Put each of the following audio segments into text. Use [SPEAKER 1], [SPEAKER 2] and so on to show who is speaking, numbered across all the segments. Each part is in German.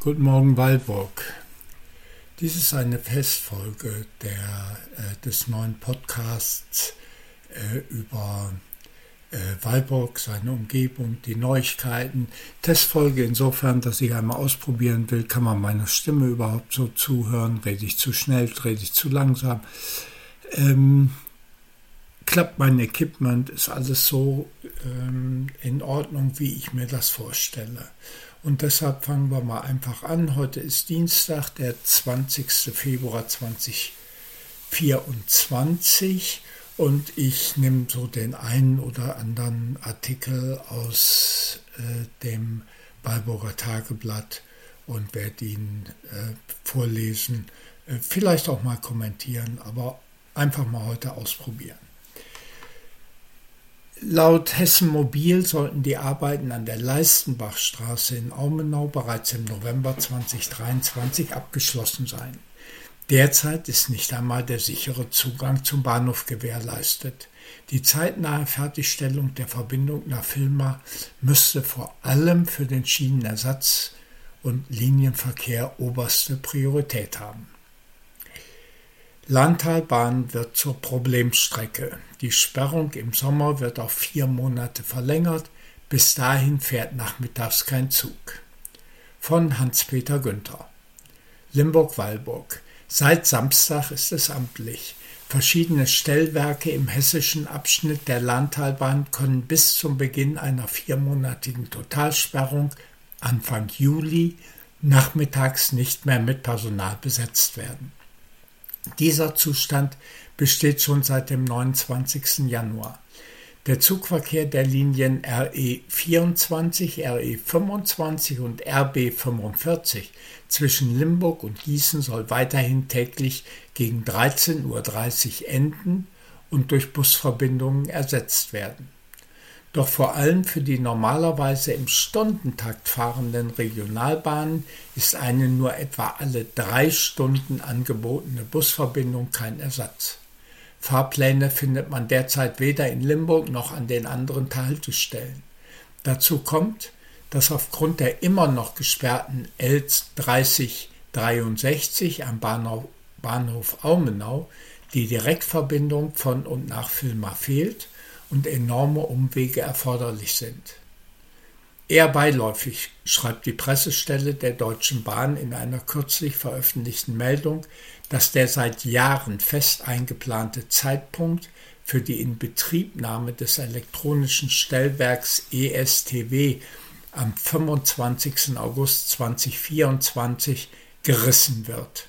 [SPEAKER 1] Guten Morgen, Walburg. Dies ist eine Festfolge der, äh, des neuen Podcasts äh, über äh, Walburg, seine Umgebung, die Neuigkeiten. Testfolge insofern, dass ich einmal ausprobieren will, kann man meiner Stimme überhaupt so zuhören? Rede ich zu schnell, rede ich zu langsam? Ähm, klappt mein Equipment? Ist alles so ähm, in Ordnung, wie ich mir das vorstelle? Und deshalb fangen wir mal einfach an. Heute ist Dienstag, der 20. Februar 2024 und ich nehme so den einen oder anderen Artikel aus äh, dem Balburger Tageblatt und werde ihn äh, vorlesen, äh, vielleicht auch mal kommentieren, aber einfach mal heute ausprobieren. Laut Hessen Mobil sollten die Arbeiten an der Leistenbachstraße in Aumenau bereits im November 2023 abgeschlossen sein. Derzeit ist nicht einmal der sichere Zugang zum Bahnhof gewährleistet. Die zeitnahe Fertigstellung der Verbindung nach Vilma müsste vor allem für den Schienenersatz und Linienverkehr oberste Priorität haben. Landtalbahn wird zur Problemstrecke. Die Sperrung im Sommer wird auf vier Monate verlängert. Bis dahin fährt nachmittags kein Zug. Von Hans-Peter Günther. Limburg-Walburg. Seit Samstag ist es amtlich. Verschiedene Stellwerke im hessischen Abschnitt der Landtalbahn können bis zum Beginn einer viermonatigen Totalsperrung Anfang Juli nachmittags nicht mehr mit Personal besetzt werden. Dieser Zustand besteht schon seit dem 29. Januar. Der Zugverkehr der Linien RE 24, RE 25 und RB 45 zwischen Limburg und Gießen soll weiterhin täglich gegen 13.30 Uhr enden und durch Busverbindungen ersetzt werden. Doch vor allem für die normalerweise im Stundentakt fahrenden Regionalbahnen ist eine nur etwa alle drei Stunden angebotene Busverbindung kein Ersatz. Fahrpläne findet man derzeit weder in Limburg noch an den anderen Haltestellen. Dazu kommt, dass aufgrund der immer noch gesperrten ELS 3063 am Bahnhof, Bahnhof Aumenau die Direktverbindung von und nach Vilma fehlt und enorme Umwege erforderlich sind. Eher beiläufig schreibt die Pressestelle der Deutschen Bahn in einer kürzlich veröffentlichten Meldung, dass der seit Jahren fest eingeplante Zeitpunkt für die Inbetriebnahme des elektronischen Stellwerks ESTW am 25. August 2024 gerissen wird.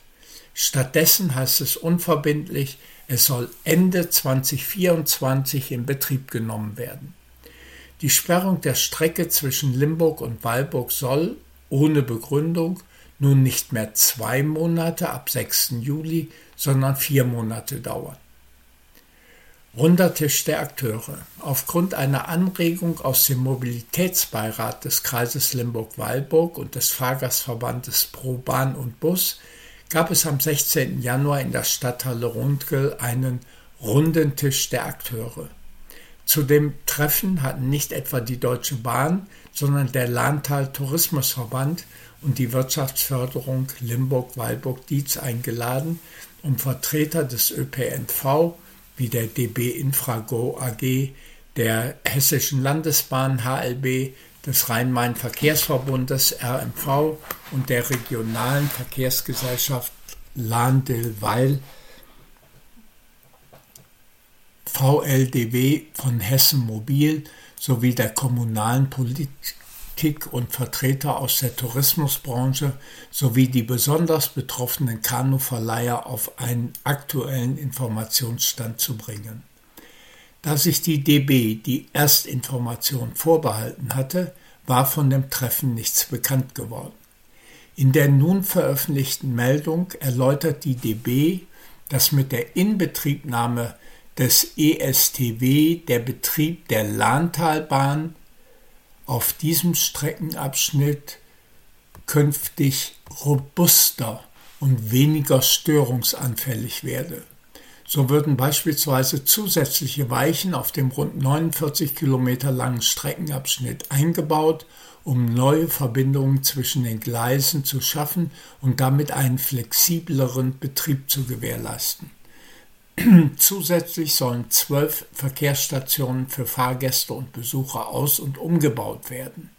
[SPEAKER 1] Stattdessen heißt es unverbindlich, es soll Ende 2024 in Betrieb genommen werden. Die Sperrung der Strecke zwischen Limburg und Weilburg soll, ohne Begründung, nun nicht mehr zwei Monate ab 6. Juli, sondern vier Monate dauern. Runder Tisch der Akteure. Aufgrund einer Anregung aus dem Mobilitätsbeirat des Kreises Limburg-Weilburg und des Fahrgastverbandes Pro Bahn und Bus gab es am 16. Januar in der Stadthalle Rundgel einen runden Tisch der Akteure. Zu dem Treffen hatten nicht etwa die Deutsche Bahn, sondern der Lahntal Tourismusverband und die Wirtschaftsförderung Limburg-Weilburg-Dietz eingeladen, um Vertreter des ÖPNV wie der DB Infrago AG, der Hessischen Landesbahn HLB, des Rhein-Main-Verkehrsverbundes RMV und der regionalen Verkehrsgesellschaft Lahn-Dill-Weil VLDW von Hessen Mobil sowie der kommunalen Politik und Vertreter aus der Tourismusbranche sowie die besonders betroffenen Kanuverleiher auf einen aktuellen Informationsstand zu bringen. Da sich die DB die Erstinformation vorbehalten hatte, war von dem Treffen nichts bekannt geworden. In der nun veröffentlichten Meldung erläutert die DB, dass mit der Inbetriebnahme des ESTW der Betrieb der Lahntalbahn auf diesem Streckenabschnitt künftig robuster und weniger störungsanfällig werde. So würden beispielsweise zusätzliche Weichen auf dem rund 49 Kilometer langen Streckenabschnitt eingebaut, um neue Verbindungen zwischen den Gleisen zu schaffen und damit einen flexibleren Betrieb zu gewährleisten. Zusätzlich sollen zwölf Verkehrsstationen für Fahrgäste und Besucher aus- und umgebaut werden.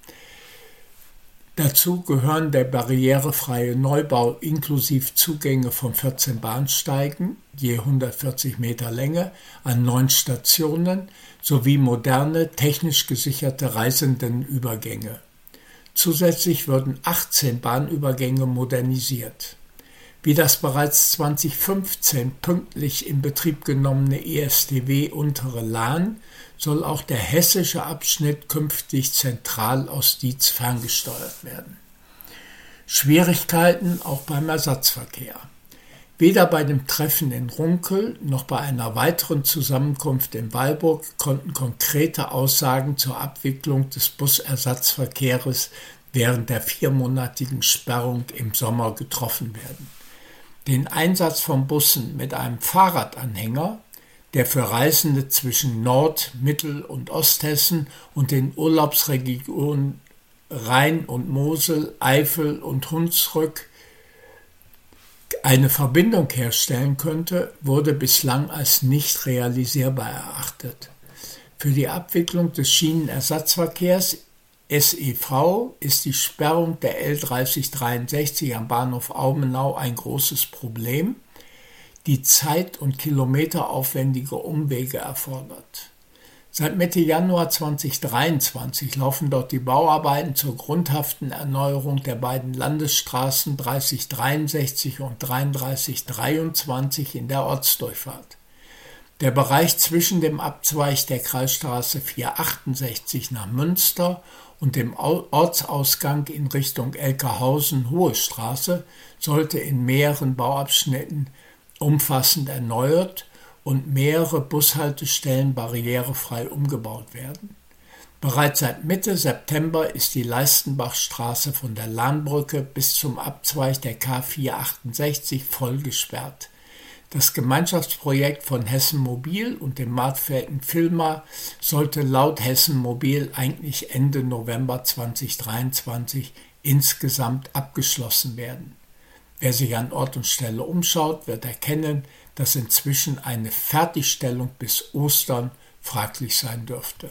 [SPEAKER 1] Dazu gehören der barrierefreie Neubau inklusive Zugänge von 14 Bahnsteigen, je 140 Meter Länge, an neun Stationen sowie moderne, technisch gesicherte Reisendenübergänge. Zusätzlich würden 18 Bahnübergänge modernisiert. Wie das bereits 2015 pünktlich in Betrieb genommene ESTW Untere Lahn soll auch der hessische Abschnitt künftig zentral aus Dietz ferngesteuert werden. Schwierigkeiten auch beim Ersatzverkehr. Weder bei dem Treffen in Runkel noch bei einer weiteren Zusammenkunft in Weilburg konnten konkrete Aussagen zur Abwicklung des Busersatzverkehrs während der viermonatigen Sperrung im Sommer getroffen werden. Den Einsatz von Bussen mit einem Fahrradanhänger, der für Reisende zwischen Nord-, Mittel- und Osthessen und den Urlaubsregionen Rhein und Mosel, Eifel und Hunsrück eine Verbindung herstellen könnte, wurde bislang als nicht realisierbar erachtet. Für die Abwicklung des Schienenersatzverkehrs SEV ist die Sperrung der L 3063 am Bahnhof Aumenau ein großes Problem, die zeit- und kilometeraufwendige Umwege erfordert. Seit Mitte Januar 2023 laufen dort die Bauarbeiten zur grundhaften Erneuerung der beiden Landesstraßen 3063 und 3323 in der Ortsdurchfahrt. Der Bereich zwischen dem Abzweig der Kreisstraße 468 nach Münster und dem Ortsausgang in Richtung Elkerhausen-Hohe Straße sollte in mehreren Bauabschnitten umfassend erneuert und mehrere Bushaltestellen barrierefrei umgebaut werden. Bereits seit Mitte September ist die Leistenbachstraße von der Lahnbrücke bis zum Abzweig der K 468 voll gesperrt. Das Gemeinschaftsprojekt von Hessen Mobil und dem Marktfähigen Filma sollte laut Hessen Mobil eigentlich Ende November 2023 insgesamt abgeschlossen werden. Wer sich an Ort und Stelle umschaut, wird erkennen, dass inzwischen eine Fertigstellung bis Ostern fraglich sein dürfte.